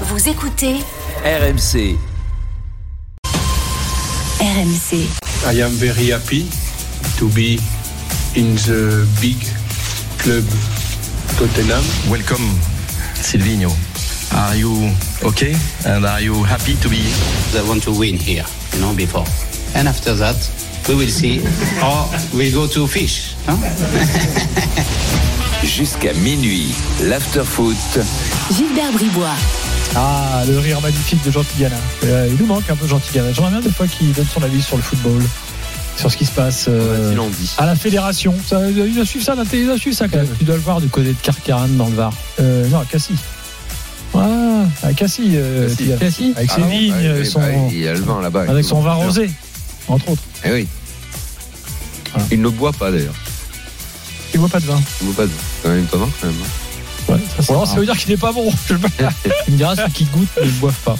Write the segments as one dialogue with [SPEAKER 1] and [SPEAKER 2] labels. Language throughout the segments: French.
[SPEAKER 1] Vous écoutez
[SPEAKER 2] RMC.
[SPEAKER 1] RMC.
[SPEAKER 3] I am very happy to be in the big club Tottenham.
[SPEAKER 4] Welcome, Silvino. Are you okay? And are you happy to be here?
[SPEAKER 5] I want to win here, you know, before. And after that, we will see. Or we go to fish. Huh?
[SPEAKER 2] Jusqu'à minuit, l'after-foot.
[SPEAKER 1] Gilbert Bribois.
[SPEAKER 6] Ah, le rire magnifique de Jean Tigana. Euh, il nous manque un peu Jean Tigana. J'aimerais bien des fois qu'il donne son avis sur le football, sur ce qui se passe euh, à la fédération. Ça, il doit suivre ça, il doit suivre ça quand même.
[SPEAKER 7] Tu dois le voir du côté de Carcaran dans le Var.
[SPEAKER 6] Euh, non, à Cassis. Ah, à Cassis. euh,
[SPEAKER 7] Cassis.
[SPEAKER 6] Avec ses
[SPEAKER 7] Ah
[SPEAKER 6] vignes,
[SPEAKER 8] Ouais, ouais,
[SPEAKER 6] son,
[SPEAKER 8] bah, il y a le vin là-bas.
[SPEAKER 6] avec son vin rosé, entre autres.
[SPEAKER 8] Eh oui.
[SPEAKER 6] Voilà.
[SPEAKER 8] Il ne boit pas d'ailleurs.
[SPEAKER 6] Il boit pas de vin.
[SPEAKER 8] Il ne boit pas de vin. C'est quand même étonnant quand même.
[SPEAKER 6] Ouais, ça,
[SPEAKER 7] Ou alors,
[SPEAKER 6] ça veut dire qu'il n'est pas bon. Je.
[SPEAKER 7] Tu me diras ceux qui goûtent ne boivent pas.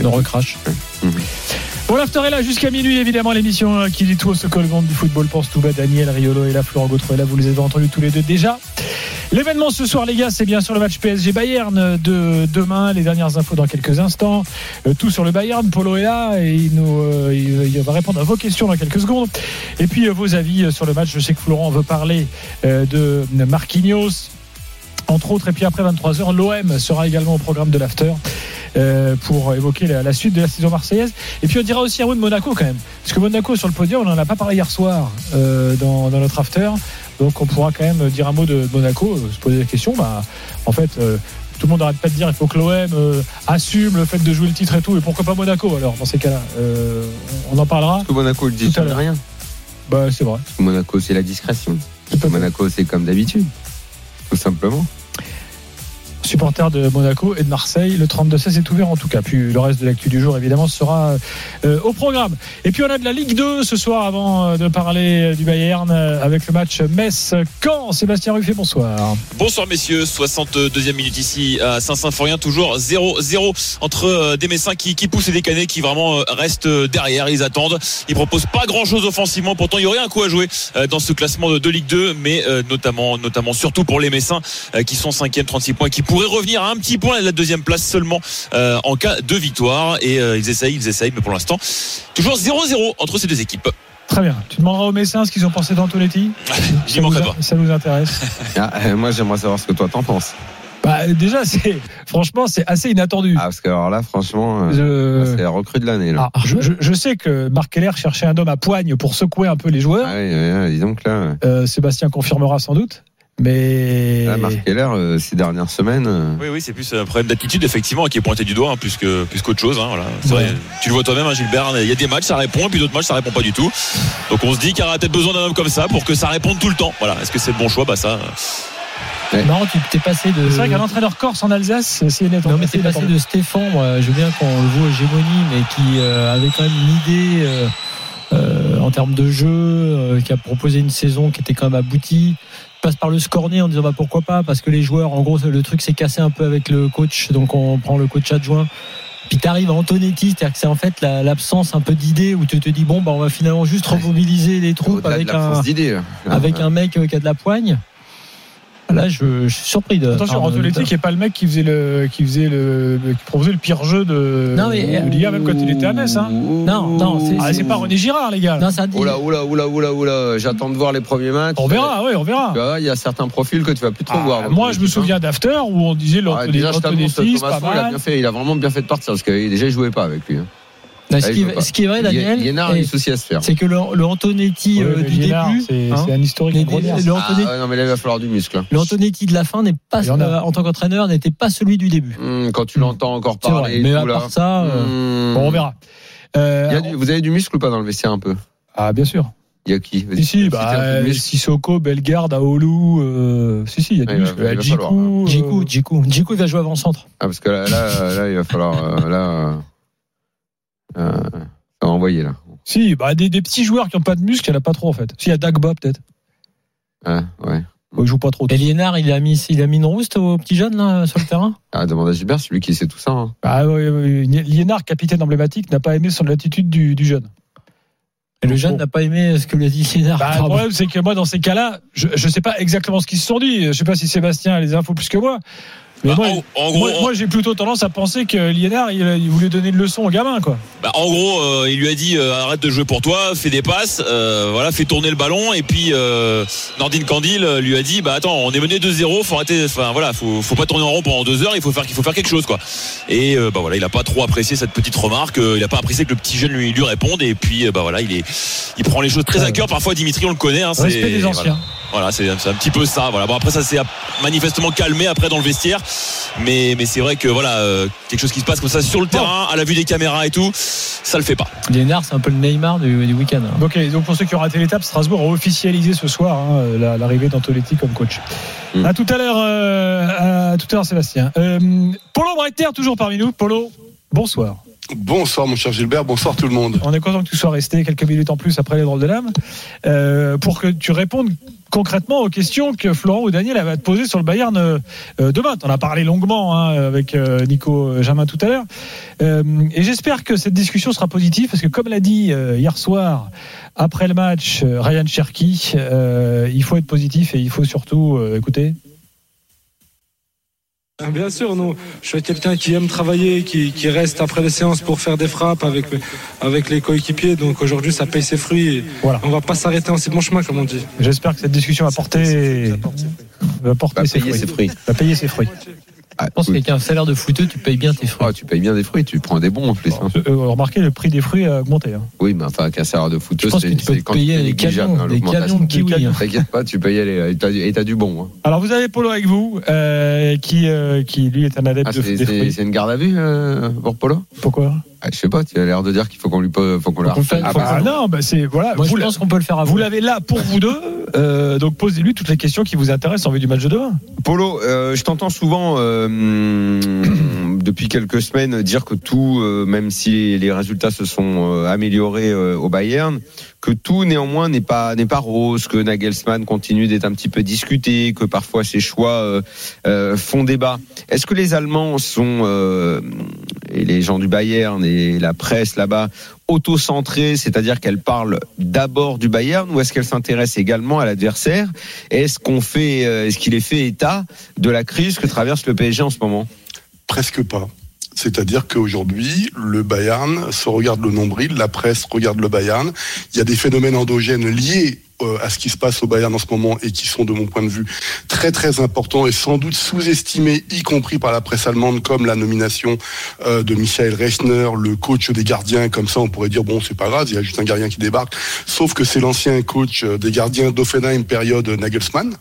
[SPEAKER 7] Ne recrache.
[SPEAKER 6] Bon, l'after est là jusqu'à minuit, évidemment, l'émission euh, qui dit tout au Soccer Monde du football pense tout bas. Daniel Riolo et là, Florent Gautreau est là, vous les avez entendus tous les deux déjà. L'événement ce soir, les gars, c'est bien sûr le match PSG Bayern de demain. Les dernières infos dans quelques instants. Euh, tout sur le Bayern. Polo est là et il, nous, euh, il, il va répondre à vos questions dans quelques secondes. Et puis euh, vos avis sur le match. Je sais que Florent veut parler de Marquinhos, entre autres. Et puis après 23h, l'OM sera également au programme de l'after. euh, pour évoquer la, la suite de la saison marseillaise. Et puis on dira aussi un mot de Monaco quand même. Parce que Monaco sur le podium, on n'en a pas parlé hier soir euh, dans, dans notre after. Donc on pourra quand même dire un mot de Monaco, euh, se poser la question. Bah, en fait, tout le monde n'arrête pas de dire il faut que l'OM euh, assume le fait de jouer le titre et tout. Et pourquoi pas Monaco alors dans ces cas-là? Euh, On en parlera.
[SPEAKER 8] Parce que Monaco le dit rien.
[SPEAKER 6] Bah, c'est vrai.
[SPEAKER 8] Parce que Monaco c'est la discrétion. Monaco c'est comme d'habitude. Tout simplement.
[SPEAKER 6] Supporters de Monaco et de Marseille. Le 32-16 est ouvert en tout cas. Puis le reste de l'actu du jour, évidemment, sera euh, au programme. Et puis on a de la Ligue 2 ce soir avant euh, de parler du Bayern euh, avec le match Metz-Caen. Sébastien Ruffet, bonsoir.
[SPEAKER 9] Bonsoir messieurs, 62e minute ici à Saint-Symphorien, toujours 0-0 entre euh, des Messins qui, poussent et des Canets qui vraiment euh, restent euh, derrière, ils attendent, ils proposent pas grand chose offensivement, pourtant il y aurait un coup à jouer euh, dans ce classement de, Ligue 2, mais euh, notamment, notamment surtout pour les Messins euh, qui sont 5e, 36 points, qui pourraient revenir à un petit point de la deuxième place seulement euh, en cas de victoire et euh, ils essayent, ils essayent, mais pour l'instant toujours 0-0 entre ces deux équipes.
[SPEAKER 6] Très bien. Tu demanderas aux Messins ce qu'ils ont pensé d'Antonetti?
[SPEAKER 9] J'y
[SPEAKER 6] Ça nous,
[SPEAKER 9] manquerai
[SPEAKER 6] a-
[SPEAKER 9] pas.
[SPEAKER 6] ça nous intéresse.
[SPEAKER 8] Ah, euh, moi j'aimerais savoir ce que toi t'en penses.
[SPEAKER 6] Bah, déjà, c'est franchement, c'est assez inattendu.
[SPEAKER 8] Ah parce que alors là franchement, euh,
[SPEAKER 6] Je-
[SPEAKER 8] c'est la recrue de l'année.
[SPEAKER 6] Ah, je, je- je sais que Marc Keller cherchait un homme à poigne pour secouer un peu les joueurs.
[SPEAKER 8] Ah oui, oui, oui, dis donc là,
[SPEAKER 6] Euh, Sébastien confirmera sans doute. Mais
[SPEAKER 8] là Marc Keller euh, ces dernières semaines. euh,
[SPEAKER 9] Oui, oui, c'est plus un problème d'attitude, effectivement, qui est pointé du doigt, hein, plus que plus qu'autre chose. hein, voilà. C'est
[SPEAKER 6] Ouais.
[SPEAKER 9] vrai, tu le vois toi-même, hein, Gilbert. Il y a des matchs, ça répond, et puis d'autres matchs, ça répond pas du tout. Donc on se dit qu'il y aura peut-être besoin d'un homme comme ça pour que ça réponde tout le temps. Voilà. Est-ce que c'est le bon choix? Bah ça.
[SPEAKER 7] Non, tu t'es passé de.
[SPEAKER 6] c'est vrai qu'un entraîneur corse en Alsace, c'est net.
[SPEAKER 7] Non, mais t'es passé de Stéphane, moi, je veux bien qu'on le voit hégémonie, mais qui euh, avait quand même une idée euh, euh, en termes de jeu, euh, qui a proposé une saison qui était quand même aboutie. Passe par le scorner en disant bah pourquoi pas? Parce que les joueurs en gros le truc s'est cassé un peu avec le coach. Donc on prend le coach adjoint. Puis t'arrives à Antonetti c'est-à-dire que c'est en fait la- l'absence un peu d'idée où tu te dis bon bah on va finalement juste remobiliser les troupes avec un
[SPEAKER 8] là.
[SPEAKER 7] avec un mec euh, qui a de la poigne là je, je suis surpris de
[SPEAKER 6] Attention,
[SPEAKER 7] pardon,
[SPEAKER 6] Antonetti qui est pas le mec qui faisait le, qui faisait le, qui proposait le pire jeu de,
[SPEAKER 7] Non, mais-
[SPEAKER 6] de Liga, même quand il était à Metz. Hein.
[SPEAKER 7] Non, non, c'est-
[SPEAKER 6] Ah, c'est pas René Girard, les gars.
[SPEAKER 7] non ça dit
[SPEAKER 8] Oula, oula, oula, oula, oula. J'attends de voir les premiers matchs.
[SPEAKER 6] On verra, oui, on verra.
[SPEAKER 8] Il y a certains profils que tu vas plus trop
[SPEAKER 6] Ah,
[SPEAKER 8] voir.
[SPEAKER 6] moi, je me souviens d'After où on disait
[SPEAKER 8] Ah, déjà, je Thomas il a bien fait, il a vraiment bien fait de partir parce que déjà il jouait pas avec lui.
[SPEAKER 7] Non, ce,
[SPEAKER 8] Ah,
[SPEAKER 7] qui, ce qui est vrai, Daniel,
[SPEAKER 8] soucis à se faire.
[SPEAKER 7] c'est que le, le Antonetti
[SPEAKER 6] Ouais,
[SPEAKER 7] euh, du début,
[SPEAKER 6] C'est
[SPEAKER 7] hein,
[SPEAKER 6] un historique
[SPEAKER 7] les- les- le
[SPEAKER 8] Ah,
[SPEAKER 7] Antonetti,
[SPEAKER 8] ouais, non, mais là, il va falloir du muscle.
[SPEAKER 7] le Antonetti de la fin n'est pas,
[SPEAKER 6] en
[SPEAKER 7] euh, en tant qu'entraîneur, n'était pas celui du début.
[SPEAKER 8] Hum, quand tu l'entends encore
[SPEAKER 7] vrai.
[SPEAKER 8] parler, et
[SPEAKER 7] Mais
[SPEAKER 8] tout,
[SPEAKER 7] à
[SPEAKER 8] là.
[SPEAKER 7] part ça, euh,
[SPEAKER 8] Hum.
[SPEAKER 6] Bon, on verra. Euh,
[SPEAKER 8] Il y a du- vous avez du muscle ou pas dans le vestiaire un peu?
[SPEAKER 6] Ah, bien sûr.
[SPEAKER 8] Il y a qui? Vas-y,
[SPEAKER 6] Si, si,
[SPEAKER 8] cite
[SPEAKER 6] bah, euh. Sissoko, Bellegarde, Aoulou, euh, si, si, il y a du muscle.
[SPEAKER 8] il va falloir,
[SPEAKER 6] Djikou,
[SPEAKER 7] Djikou, Djikou, Djikou, il va jouer avant centre.
[SPEAKER 8] Ah, parce que là, là, là, il va falloir. euh, là, euh, va envoyer là.
[SPEAKER 6] Si, bah, des, des petits joueurs qui n'ont pas de muscle, il n'y en a pas trop, en fait. S'il y a Dagba, peut-être.
[SPEAKER 8] Ouais, ouais.
[SPEAKER 6] Bon, il joue pas trop.
[SPEAKER 7] Et Liénard, il a mis, il a mis une rouste au petit jeune là sur le terrain?
[SPEAKER 8] Ah, demande à Gilbert, c'est lui qui sait tout ça. hein.
[SPEAKER 6] Bah, ouais, ouais, Liénard, capitaine emblématique, n'a pas aimé son attitude du, du jeune.
[SPEAKER 7] Et le jeune n'a pas aimé ce que lui a dit Liénard.
[SPEAKER 6] Bah, le problème, c'est que moi, dans ces cas-là, je ne sais pas exactement ce qu'ils se sont dit. Je sais pas si Sébastien a les infos plus que moi.
[SPEAKER 9] Bah,
[SPEAKER 6] moi,
[SPEAKER 9] en, en gros,
[SPEAKER 6] moi, moi, j'ai plutôt tendance à penser que Liénard, il, il voulait donner une leçon au gamin, quoi.
[SPEAKER 9] Bah, en gros, euh, il lui a dit euh, arrête de jouer pour toi, fais des passes, euh, voilà, fais tourner le ballon. Et puis euh, Nordine Candil euh, lui a dit bah attends, on est mené 2-0, faut arrêter, enfin voilà, faut, faut pas tourner en rond pendant deux heures, il faut faire qu'il faut faire quelque chose quoi. Et euh, bah voilà, il a pas trop apprécié cette petite remarque, euh, il a pas apprécié que le petit jeune lui lui réponde. Et puis euh, bah voilà, il est, il prend les choses très à cœur. Parfois Dimitri, on le connaît, hein,
[SPEAKER 6] Respect des anciens.
[SPEAKER 9] Voilà, c'est c'est un petit peu ça. Voilà. Bon après ça s'est manifestement calmé après dans le vestiaire, mais mais c'est vrai que voilà euh, quelque chose qui se passe comme ça sur le terrain, à la vue des caméras et tout, ça le fait pas.
[SPEAKER 7] Liénard, c'est un peu le Neymar du, du week-end. hein.
[SPEAKER 6] Ok, donc pour ceux qui ont raté l'étape, Strasbourg a officialisé ce soir hein, la- l'arrivée d'Antoletti comme coach.
[SPEAKER 8] Mm.
[SPEAKER 6] À tout à l'heure, euh, à tout à l'heure, Sébastien. Euh, Polo Breiter, toujours parmi nous. Polo, bonsoir.
[SPEAKER 10] Bonsoir mon cher Gilbert, bonsoir tout le monde.
[SPEAKER 6] On est content que tu sois resté quelques minutes en plus après les drôles de l'âme euh, pour que tu répondes concrètement aux questions que Florent ou Daniel avaient à te poser sur le Bayern euh, euh, demain. En as parlé longuement hein, avec Nico Jamin tout à l'heure. Et j'espère que cette discussion sera positive parce que comme l'a dit hier soir après le match Ryan Cherky, il faut être positif et il faut surtout écouter.
[SPEAKER 11] Bien sûr, nous, je suis quelqu'un qui aime travailler, qui, qui reste après les séances pour faire des frappes avec, avec les coéquipiers. Donc aujourd'hui, ça paye ses fruits. Et
[SPEAKER 6] Voilà.
[SPEAKER 11] On va pas s'arrêter en si bon chemin, comme on dit.
[SPEAKER 6] J'espère que cette discussion va porter, va porter
[SPEAKER 8] Va
[SPEAKER 6] ses,
[SPEAKER 8] payer
[SPEAKER 6] fruits.
[SPEAKER 8] ses fruits.
[SPEAKER 6] Va payer ses fruits.
[SPEAKER 8] Ah,
[SPEAKER 7] Je pense
[SPEAKER 8] oui.
[SPEAKER 7] qu'avec un salaire de footeux, tu payes bien tes fruits.
[SPEAKER 8] Ah, tu payes bien des fruits, tu prends des bons en plus. hein.
[SPEAKER 6] Euh, remarquez, le prix des fruits a augmenté. hein.
[SPEAKER 8] Oui, mais enfin, qu'un salaire de
[SPEAKER 7] que
[SPEAKER 8] c'est
[SPEAKER 7] tu
[SPEAKER 8] quand
[SPEAKER 7] payer des
[SPEAKER 8] négligeable,
[SPEAKER 7] camions, des
[SPEAKER 8] l'augmentation.
[SPEAKER 7] camions de kiwis. hein.
[SPEAKER 8] T'inquiète pas, tu y aller et t'as du- bon. hein.
[SPEAKER 6] Alors vous avez Polo avec vous, euh, qui, euh, qui lui est un adepte
[SPEAKER 8] Ah,
[SPEAKER 6] de, des fruits.
[SPEAKER 8] c'est une garde à vue euh, pour Polo
[SPEAKER 6] Pourquoi?
[SPEAKER 8] Ah, Je sais pas, tu as l'air de dire qu'il faut qu'on lui pose- faut qu'on Ah, bah,
[SPEAKER 6] Ah non, bah c'est voilà.
[SPEAKER 7] Moi,
[SPEAKER 6] vous
[SPEAKER 7] je pense qu'on peut le faire à
[SPEAKER 6] vous l'avez là pour vous deux, euh, donc posez-lui toutes les questions qui vous intéressent en vue du match de demain.
[SPEAKER 8] Polo, euh, je t'entends souvent euh, depuis quelques semaines dire que tout, euh, même si les résultats se sont euh, améliorés euh, au Bayern, que tout néanmoins n'est pas n'est pas rose, que Nagelsmann continue d'être un petit peu discuté, que parfois ses choix euh, euh, font débat. Est-ce que les Allemands sont euh, et les gens du Bayern et la presse là-bas auto-centrée, c'est-à-dire qu'elle parle d'abord du Bayern ou est-ce qu'elle s'intéresse également à l'adversaire? Est-ce qu'on fait, euh, est-ce qu'il est fait état de la crise que traverse le PSG en ce moment?
[SPEAKER 10] Presque pas. C'est-à-dire qu'aujourd'hui, le Bayern se regarde le nombril, la presse regarde le Bayern. Il y a des phénomènes endogènes liés à ce qui se passe au Bayern en ce moment et qui sont, de mon point de vue, très très importants et sans doute sous-estimés, y compris par la presse allemande, comme la nomination euh, de Michael Rechner, le coach des gardiens. Comme ça, on pourrait dire bon, c'est pas grave, il y a juste un gardien qui débarque. Sauf que c'est l'ancien coach euh, des gardiens d'Offenheim période Nagelsmann,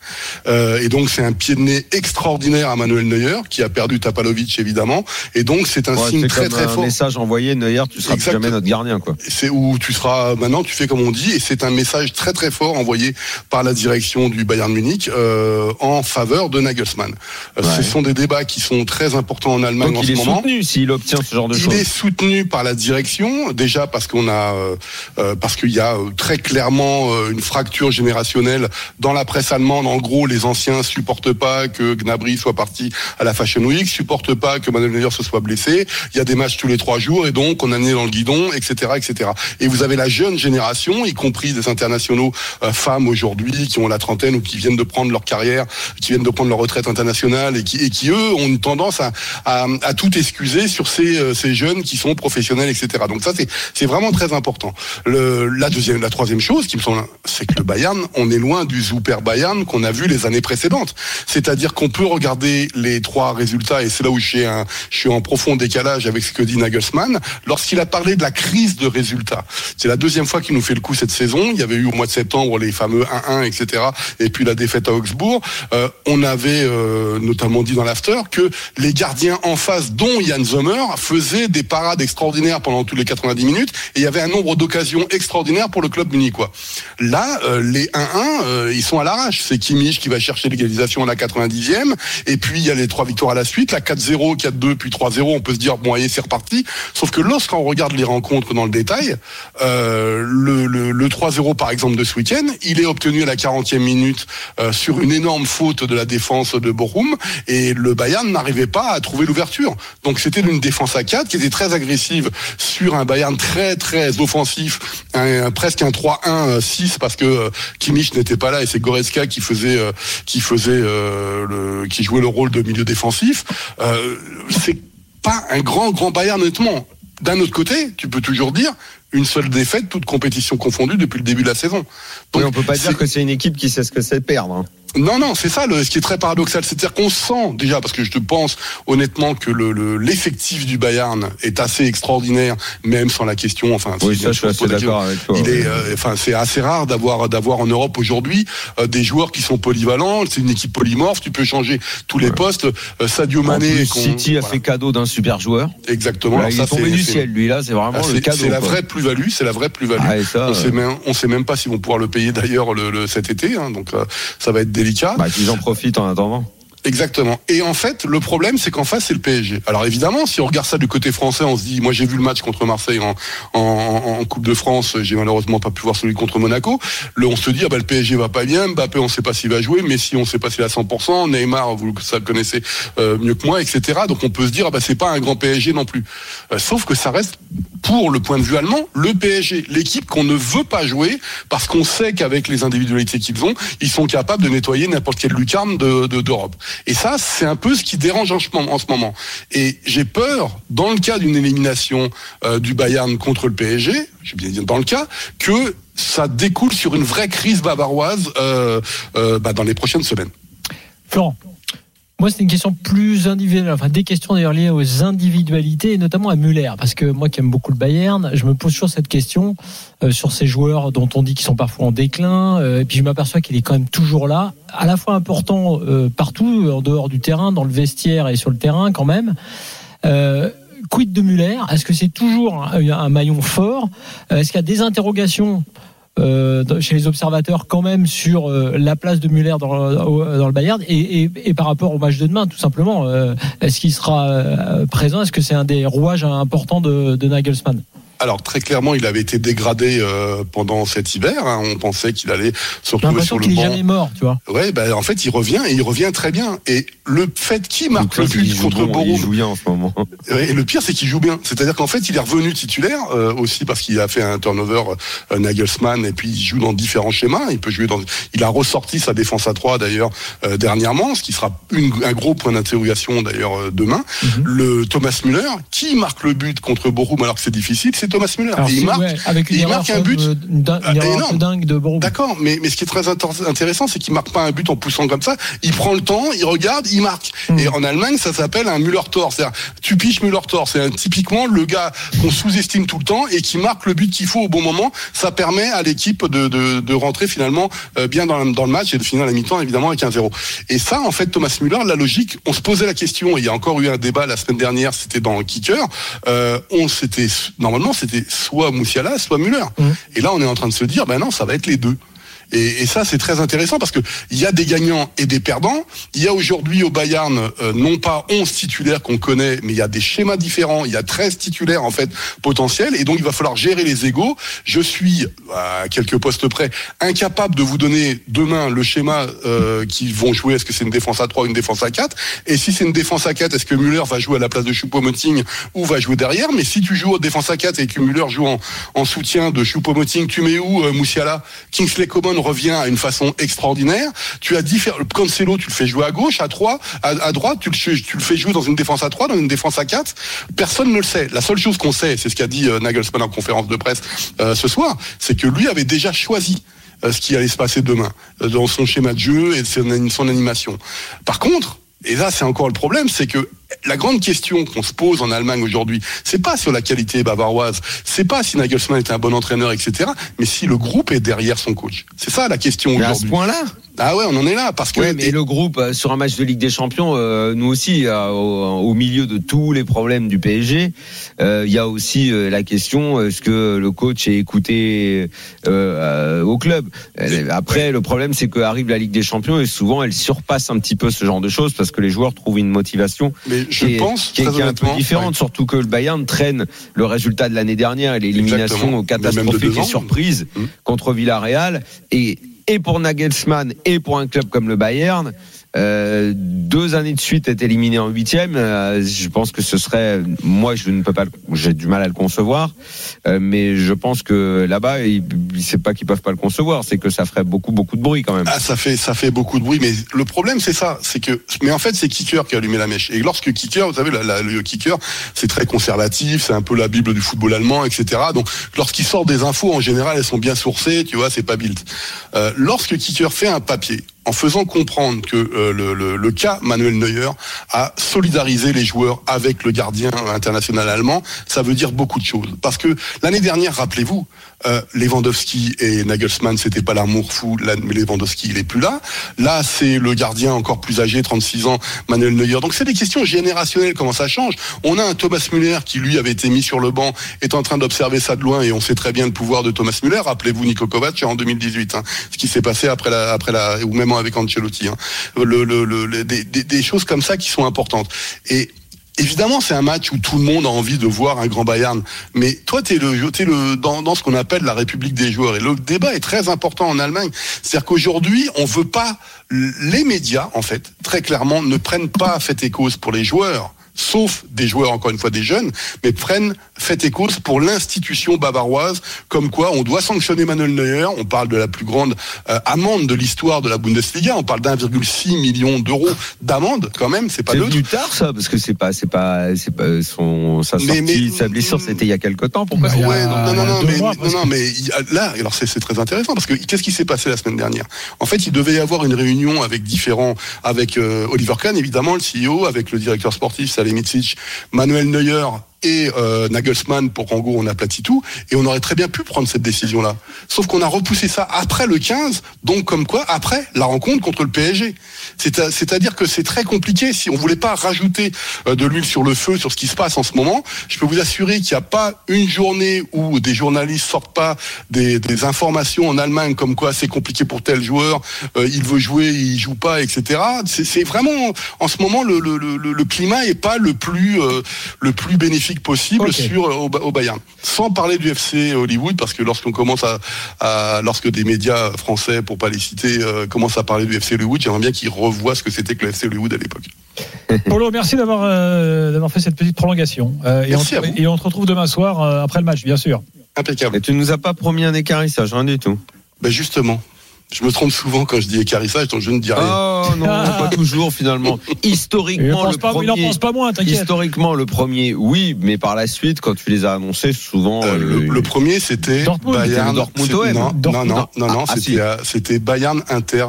[SPEAKER 10] Euh, et donc c'est un pied de nez extraordinaire à Manuel Neuer qui a perdu Tapalovic évidemment, et donc c'est un
[SPEAKER 8] Ouais,
[SPEAKER 10] signe très
[SPEAKER 8] comme
[SPEAKER 10] très
[SPEAKER 8] un
[SPEAKER 10] fort.
[SPEAKER 8] message envoyé Neuer, tu seras plus jamais notre gardien quoi.
[SPEAKER 10] C'est où tu seras maintenant, tu fais comme on dit, et c'est un message très très fort envoyé par la direction du Bayern Munich euh, en faveur de Nagelsmann. Euh,
[SPEAKER 8] Ouais.
[SPEAKER 10] Ce sont des débats qui sont très importants en Allemagne
[SPEAKER 8] Donc
[SPEAKER 10] en
[SPEAKER 8] il
[SPEAKER 10] ce
[SPEAKER 8] est
[SPEAKER 10] moment.
[SPEAKER 8] soutenu s'il obtient ce genre de
[SPEAKER 10] Il
[SPEAKER 8] choses.
[SPEAKER 10] est soutenu par la direction, déjà parce qu'on a, euh, euh, parce qu'il y a très clairement une fracture générationnelle dans la presse allemande. En gros, les anciens supportent pas que Gnabry soit parti à la Fashion Week, supportent pas que Manuel Neuer se soit blessé. Il y a des matchs tous les trois jours et donc on a né dans le guidon, etc., etc. Et vous avez la jeune génération, y compris des internationaux femmes aujourd'hui qui ont la trentaine ou qui viennent de prendre leur carrière, qui viennent de prendre leur retraite internationale et qui, et qui eux ont une tendance à, à, à tout excuser sur ces, euh, ces jeunes qui sont professionnels, etc. Donc ça c'est vraiment très important. Le, la deuxième, la troisième chose qui me semble, c'est que le Bayern, on est loin du Super Bayern qu'on a vu les années précédentes. C'est-à-dire qu'on peut regarder les trois résultats et c'est là où un, je suis en profond décalage avec ce que dit Nagelsmann lorsqu'il a parlé de la crise de résultats. C'est la deuxième fois qu'il nous fait le coup cette saison. Il y avait eu au mois de septembre les fameux 1-1, etc. Et puis la défaite à Augsbourg. Euh, on avait euh, notamment dit dans l'after que les gardiens en face, dont Yann Sommer, faisaient des parades extraordinaires pendant tous les 90 minutes et il y avait un nombre d'occasions extraordinaires pour le club munichois. Là, euh, les 1-1, euh, ils sont à l'arrache. C'est Kimmich qui va chercher l'égalisation à la 90e et puis il y a les trois victoires à la suite, la 4-0, 4-2, puis 3-0. On peut se dire bon, allez, c'est reparti. Sauf que lorsqu'on regarde les rencontres dans le détail, le, le, le 3-0 par exemple de ce week-end, Il est obtenu à la 40e minute euh, sur une énorme faute de la défense de Bochum et le Bayern n'arrivait pas à trouver l'ouverture. Donc c'était une défense à 4 qui était très agressive sur un Bayern très très offensif, presque un 3-1-6 parce que euh, Kimmich n'était pas là et c'est Goretzka qui euh, euh, jouait le rôle de milieu défensif. C'est pas un grand grand Bayern honnêtement. D'un autre côté, tu peux toujours dire une seule défaite, toute compétition confondue depuis le début de la saison.
[SPEAKER 8] Oui, on peut pas dire que c'est une équipe qui sait ce que c'est de perdre. hein.
[SPEAKER 10] non, non, c'est ça le, ce qui est très paradoxal. C'est-à-dire qu'on sent déjà, parce que je te pense honnêtement que le, le- l'effectif du Bayern est assez extraordinaire, même sans la question. Enfin,
[SPEAKER 8] Oui, ça, je suis assez d'accord avec toi.
[SPEAKER 10] Il est, euh, enfin, c'est assez rare d'avoir d'avoir en Europe aujourd'hui euh, des joueurs qui sont polyvalents. C'est une équipe polymorphe. Tu peux changer tous les postes. Euh, Sadio Mané,
[SPEAKER 8] plus, City a
[SPEAKER 10] voilà,
[SPEAKER 8] fait cadeau d'un super joueur.
[SPEAKER 10] exactement.
[SPEAKER 8] Là,
[SPEAKER 10] Alors
[SPEAKER 8] il
[SPEAKER 10] ça,
[SPEAKER 8] est tombé du ciel, lui. Là, c'est vraiment
[SPEAKER 10] ah,
[SPEAKER 8] le cadeau.
[SPEAKER 10] c'est la
[SPEAKER 8] quoi.
[SPEAKER 10] vraie plus-value, c'est la vraie plus-value.
[SPEAKER 8] Ah,
[SPEAKER 10] on sait
[SPEAKER 8] euh,
[SPEAKER 10] sait même pas s'ils vont pouvoir le payer d'ailleurs le, le- cet été, hein, donc euh, ça va être délicat.
[SPEAKER 8] Bah, qu'ils en profitent en attendant.
[SPEAKER 10] Exactement. Et en fait, le problème, c'est qu'en face, c'est le PSG. Alors évidemment, si on regarde ça du côté français, on se dit, moi j'ai vu le match contre Marseille en, en, en- Coupe de France, j'ai malheureusement pas pu voir celui contre Monaco. Le, on se dit, ah bah, le PSG va pas bien, Mbappé, on sait pas s'il va jouer, Messi, on sait pas s'il est à 100%, Neymar, vous ça le connaissez euh, mieux que moi, etc. Donc on peut se dire, ah bah c'est pas un grand PSG non plus. Euh, sauf que ça reste, pour le point de vue allemand, le PSG, l'équipe qu'on ne veut pas jouer parce qu'on sait qu'avec les individualités qu'ils ont, ils sont capables de nettoyer n'importe quelle lucarne de, de- d'Europe. Et ça, c'est un peu ce qui dérange en ce moment. Et j'ai peur, dans le cas d'une élimination euh, du Bayern contre le PSG, j'ai bien dit dans le cas, que ça découle sur une vraie crise bavaroise euh, euh, bah, dans les prochaines semaines.
[SPEAKER 7] Moi, c'est une question plus individuelle, enfin des questions d'ailleurs liées aux individualités et notamment à Muller, parce que moi qui aime beaucoup le Bayern, je me pose toujours cette question euh, sur ces joueurs dont on dit qu'ils sont parfois en déclin, euh, et puis je m'aperçois qu'il est quand même toujours là, à la fois important euh, partout, en dehors du terrain, dans le vestiaire et sur le terrain quand même. Euh, quid de Muller? Est-ce que c'est toujours un, un maillon fort? Euh, Est-ce qu'il y a des interrogations euh, chez les observateurs quand même sur euh, la place de Muller dans le, au- dans le Bayern et, et, et par rapport au match de demain tout simplement euh, est-ce qu'il sera présent? Est-ce que c'est un des rouages importants de, de Nagelsmann?
[SPEAKER 10] Alors très clairement, il avait été dégradé euh, pendant cet hiver. hein. On pensait qu'il allait se retrouver sur le
[SPEAKER 7] qu'il est
[SPEAKER 10] banc.
[SPEAKER 7] jamais mort tu vois
[SPEAKER 10] Ouais, ben en fait, il revient et il revient très bien. Et le fait qu'il marque le but contre
[SPEAKER 8] bon, Il
[SPEAKER 10] Borum,
[SPEAKER 8] joue bien en ce moment.
[SPEAKER 10] Et le pire, c'est qu'il joue bien. C'est-à-dire qu'en fait, il est revenu titulaire euh, aussi parce qu'il a fait un turnover euh, Nagelsmann et puis il joue dans différents schémas. Il peut jouer dans. Il a ressorti sa défense à 3 d'ailleurs euh, dernièrement, ce qui sera une- un gros point d'interrogation d'ailleurs euh, demain.
[SPEAKER 7] Mhm.
[SPEAKER 10] Le Thomas Müller, qui marque le but contre Borum alors que c'est difficile, c'est Thomas Müller.
[SPEAKER 7] Alors,
[SPEAKER 10] et il marque.
[SPEAKER 7] ouais, avec une
[SPEAKER 10] il marque un but énorme.
[SPEAKER 7] dingue de Borum
[SPEAKER 10] D'accord, mais, mais ce qui est très intéressant, c'est qu'il marque pas un but en poussant comme ça. Il prend le temps, il regarde, il marque.
[SPEAKER 7] Mm.
[SPEAKER 10] Et en Allemagne, ça s'appelle un Müller-Tor. C'est-à-dire, tu piches Müller-Tor. C'est un- typiquement le gars qu'on sous-estime tout le temps et qui marque le but qu'il faut au bon moment. Ça permet à l'équipe de, de, de rentrer finalement euh, bien dans, le- dans le match et de finir la mi-temps évidemment avec un 0 Et ça, en fait, Thomas Müller, la logique, on se posait la question. Il y a encore eu un débat la semaine dernière, c'était dans kicker. Euh, on s'était normalement c'était soit Moussiala, soit Müller.
[SPEAKER 7] Mm.
[SPEAKER 10] Et là, on est en train de se dire, ben non, ça va être les deux. Et, et ça, c'est très intéressant parce que il y a des gagnants et des perdants. Il y a aujourd'hui au Bayern euh, non pas 11 titulaires qu'on connaît, mais il y a des schémas différents. Il y a 13 titulaires en fait potentiels, et donc il va falloir gérer les égaux. Je suis à quelques postes près incapable de vous donner demain le schéma euh, qu'ils vont jouer. Est-ce que c'est une défense à 3 ou une défense à 4 Et si c'est une défense à 4, est-ce que Müller va jouer à la place de Choupo-Moting ou va jouer derrière? Mais si tu joues en défense à 4 et que Müller joue en, en soutien de Choupo-Moting, tu mets où euh, Moussiala? Kingsley Coman revient à une façon extraordinaire. Tu as différents. Cancelo, tu le fais jouer à gauche, à 3, à, droite, tu le, fais jouer dans une défense à 3, dans une défense à 4. Personne ne le sait. La seule chose qu'on sait, c'est ce qu'a dit euh, Nagelsmann en conférence de presse euh, ce soir, c'est que lui avait déjà choisi euh, ce qui allait se passer demain dans son schéma de jeu et son animation. Par contre, et là c'est encore le problème, c'est que la grande question qu'on se pose en Allemagne aujourd'hui, c'est pas sur la qualité bavaroise, c'est pas si Nagelsmann est un bon entraîneur, etc., mais si le groupe est derrière son coach. C'est ça la question
[SPEAKER 8] Mais à ce
[SPEAKER 10] aujourd'hui.
[SPEAKER 8] point-là
[SPEAKER 10] Ah ouais, on en est là parce que
[SPEAKER 8] Ouais, mais le groupe euh, sur un match de Ligue des Champions, euh, nous aussi, euh, au, au milieu de tous les problèmes du PSG, euh, il y a aussi la question est-ce que le coach est écouté au club? Après, le problème, c'est qu'arrive la Ligue des Champions et souvent elle surpasse un petit peu ce genre de choses parce que les joueurs trouvent une motivation
[SPEAKER 10] mais je
[SPEAKER 8] qui est,
[SPEAKER 10] pense
[SPEAKER 8] qui est, qui est un peu différente,
[SPEAKER 10] ouais.
[SPEAKER 8] surtout que le Bayern traîne le résultat de l'année dernière et l'élimination catastrophique et surprise
[SPEAKER 10] Mm.
[SPEAKER 8] contre Villarreal. Et et pour Nagelsmann et pour un club comme le Bayern, euh, deux années de suite être éliminé en huitième, euh, je pense que ce serait, moi je ne peux pas, j'ai du mal à le concevoir, euh, mais je pense que là-bas, c'est pas qu'ils peuvent pas le concevoir, c'est que ça ferait beaucoup beaucoup de bruit quand même.
[SPEAKER 10] Ah, ça fait ça fait beaucoup de bruit, mais le problème c'est ça, c'est que mais en fait c'est Kicker qui a allumé la mèche. Et lorsque Kicker, vous savez, la- la- le Kicker, c'est très conservatif, c'est un peu la bible du football allemand, etc. Donc lorsqu'il sort des infos, en général, elles sont bien sourcées, tu vois, c'est pas build. Lorsque Kicker fait un papier en faisant comprendre que euh, le, cas Manuel Neuer a solidarisé les joueurs avec le gardien international allemand, ça veut dire beaucoup de choses. Parce que l'année dernière, rappelez-vous, euh, Lewandowski et Nagelsmann, c'était pas l'amour fou. Mais Lewandowski, il est plus là. Là, c'est le gardien encore plus âgé, 36 ans, Manuel Neuer. Donc c'est des questions générationnelles, comment ça change? On a un Thomas Müller qui, lui, avait été mis sur le banc, est en train d'observer ça de loin, et on sait très bien le pouvoir de Thomas Müller. Rappelez-vous Niko Kovac en 2018, hein, ce qui s'est passé après la, même avec Ancelotti. Hein. Des, choses comme ça qui sont importantes. Et Évidemment, c'est un match où tout le monde a envie de voir un grand Bayern. Mais toi, tu es, le, t'es le, dans, dans ce qu'on appelle la République des joueurs. Et le débat est très important en Allemagne. C'est-à-dire qu'aujourd'hui, on veut pas. Les médias, en fait, très clairement, ne prennent pas fait et cause pour les joueurs sauf des joueurs, encore une fois des jeunes, mais prennent fait et cause pour l'institution bavaroise, comme quoi on doit sanctionner Manuel Neuer, on parle de la plus grande euh, amende de l'histoire de la Bundesliga, on parle d'1,6 million d'euros d'amende quand même, c'est pas
[SPEAKER 8] C'est
[SPEAKER 10] neutre.
[SPEAKER 8] venu tard ça parce que c'est pas c'est pas c'est pas son sa
[SPEAKER 10] Mais-
[SPEAKER 8] sortie
[SPEAKER 10] mais-
[SPEAKER 8] sa blessure c'était il y a quelque temps pourquoi
[SPEAKER 6] a-
[SPEAKER 10] Ouais, non, non, non, mais,
[SPEAKER 6] mois,
[SPEAKER 10] non, non, mais là, alors c'est c'est très intéressant parce que qu'est-ce qui s'est passé la semaine dernière? En fait, il devait y avoir une réunion avec différents, avec euh, Oliver Kahn évidemment, le CEO, avec le directeur sportif Manuel Neuer et euh, Nagelsmann pour qu'en gros on aplatit tout et on aurait très bien pu prendre cette décision là. Sauf qu'on a repoussé ça après le 15, donc comme quoi après la rencontre contre le PSG. C'est-à-dire que c'est très compliqué si on voulait pas rajouter euh, de l'huile sur le feu sur ce qui se passe en ce moment. Je peux vous assurer qu'il n'y a pas une journée où des journalistes sortent pas des, des informations en Allemagne comme quoi c'est compliqué pour tel joueur, euh, il veut jouer, il joue pas, etc. C'est vraiment en ce moment le, le, le, le climat est pas le plus euh, le plus bénéfique possible sur au, au Bayern. Sans parler du FC Hollywood parce que lorsqu'on commence à, à lorsque des médias français pour pas les citer euh, commencent à parler du FC Hollywood, j'aimerais bien qu'ils revoient ce que c'était que le FC Hollywood à l'époque.
[SPEAKER 6] Polo, merci d'avoir euh, d'avoir fait cette petite prolongation. Euh, et,
[SPEAKER 10] Merci
[SPEAKER 6] on,
[SPEAKER 10] à vous.
[SPEAKER 6] et on te retrouve demain soir euh, après le match, bien sûr.
[SPEAKER 10] Impeccable.
[SPEAKER 8] Et tu nous as pas promis un écarissage rien du tout
[SPEAKER 10] Ben justement, je me trompe souvent quand je dis écarissage, donc je ne dis rien.
[SPEAKER 8] oh non pas toujours finalement
[SPEAKER 6] Il
[SPEAKER 8] historiquement
[SPEAKER 6] n'en
[SPEAKER 8] le
[SPEAKER 6] pense, pas- il en
[SPEAKER 8] premier
[SPEAKER 6] pense pas moins, t'inquiète.
[SPEAKER 8] Historiquement, le premier, oui, mais par la suite, quand tu les as annoncés, souvent.
[SPEAKER 10] Euh, le,
[SPEAKER 8] euh,
[SPEAKER 10] le premier, c'était Bayern.
[SPEAKER 8] Dortmund.
[SPEAKER 10] Non, non,
[SPEAKER 6] Dortmund.
[SPEAKER 10] non, non, non,
[SPEAKER 8] Ah, ah,
[SPEAKER 10] c'était
[SPEAKER 8] si.
[SPEAKER 10] c'était Bayern Inter.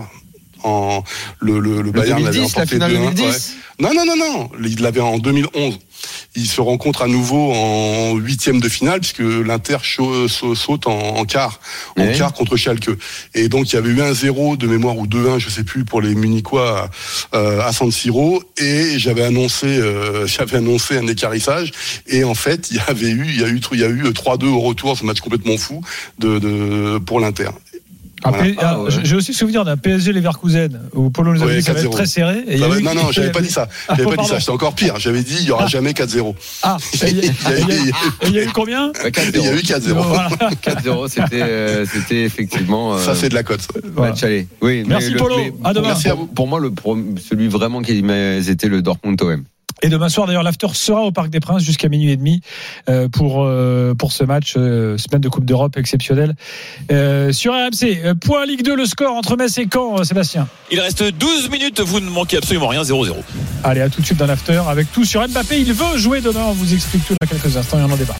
[SPEAKER 10] En le, le, le
[SPEAKER 8] le
[SPEAKER 10] Bayern l'avait
[SPEAKER 8] 2010, la
[SPEAKER 10] emporté
[SPEAKER 8] finale
[SPEAKER 10] 2-1,
[SPEAKER 8] 2010.
[SPEAKER 10] ouais. Non, non, non, non. Il l'avait en 2011. Ils se rencontrent à nouveau en huitième de finale puisque l'Inter saute en, quart, en
[SPEAKER 8] Ouais.
[SPEAKER 10] quart contre Schalke. Et donc il y avait eu un 0 de mémoire ou 2-1, je sais plus, pour les Munichois euh, à San Siro. Et j'avais annoncé, euh, j'avais annoncé un écarissage. Et en fait, il y avait eu, il y a eu, il y a eu 3-2 au retour, ce match complètement fou de, de pour l'Inter.
[SPEAKER 6] Après,
[SPEAKER 8] Ah,
[SPEAKER 6] ah,
[SPEAKER 8] ouais.
[SPEAKER 6] J'ai aussi souvenir d'un PSG Leverkusen où Polo nous avait
[SPEAKER 10] Ouais,
[SPEAKER 6] dit que ça va être
[SPEAKER 10] 4-0.
[SPEAKER 6] très serré. Et
[SPEAKER 10] Ah
[SPEAKER 6] eu-
[SPEAKER 10] non, non, j'avais pas dit ça.
[SPEAKER 6] Ah,
[SPEAKER 10] J'avais pas dit ça. C'était encore pire. J'avais dit, il y aura
[SPEAKER 6] Ah.
[SPEAKER 10] jamais 4-0.
[SPEAKER 6] Ah, il y a- et il y a-
[SPEAKER 10] Il y a eu-
[SPEAKER 6] et il y a eu combien
[SPEAKER 8] ouais, 4-0.
[SPEAKER 10] Il y a eu 4-0.
[SPEAKER 6] Voilà.
[SPEAKER 8] 4-0, c'était, euh, c'était effectivement. euh,
[SPEAKER 10] Ça, c'est de la cote.
[SPEAKER 6] Voilà.
[SPEAKER 8] match aller. Oui,
[SPEAKER 6] Merci,
[SPEAKER 8] mais le-
[SPEAKER 6] Polo.
[SPEAKER 8] mais
[SPEAKER 6] À demain.
[SPEAKER 8] pour-
[SPEAKER 10] Merci à vous.
[SPEAKER 8] Pour moi, le pro- celui vraiment qui m'a- c'était le Dortmund OM.
[SPEAKER 6] Et demain soir, d'ailleurs, l'after sera au Parc des Princes jusqu'à minuit et demi euh, pour euh, pour ce match euh, semaine de Coupe d'Europe exceptionnelle sur RMC. Point Ligue 2, le score entre Metz et Caen, Sébastien.
[SPEAKER 9] Il reste 12 minutes, vous ne manquez absolument rien, 0-0.
[SPEAKER 6] Allez, à tout de suite dans l'after avec tout sur Mbappé. Il veut jouer demain. On vous explique tout dans quelques instants et on en débat.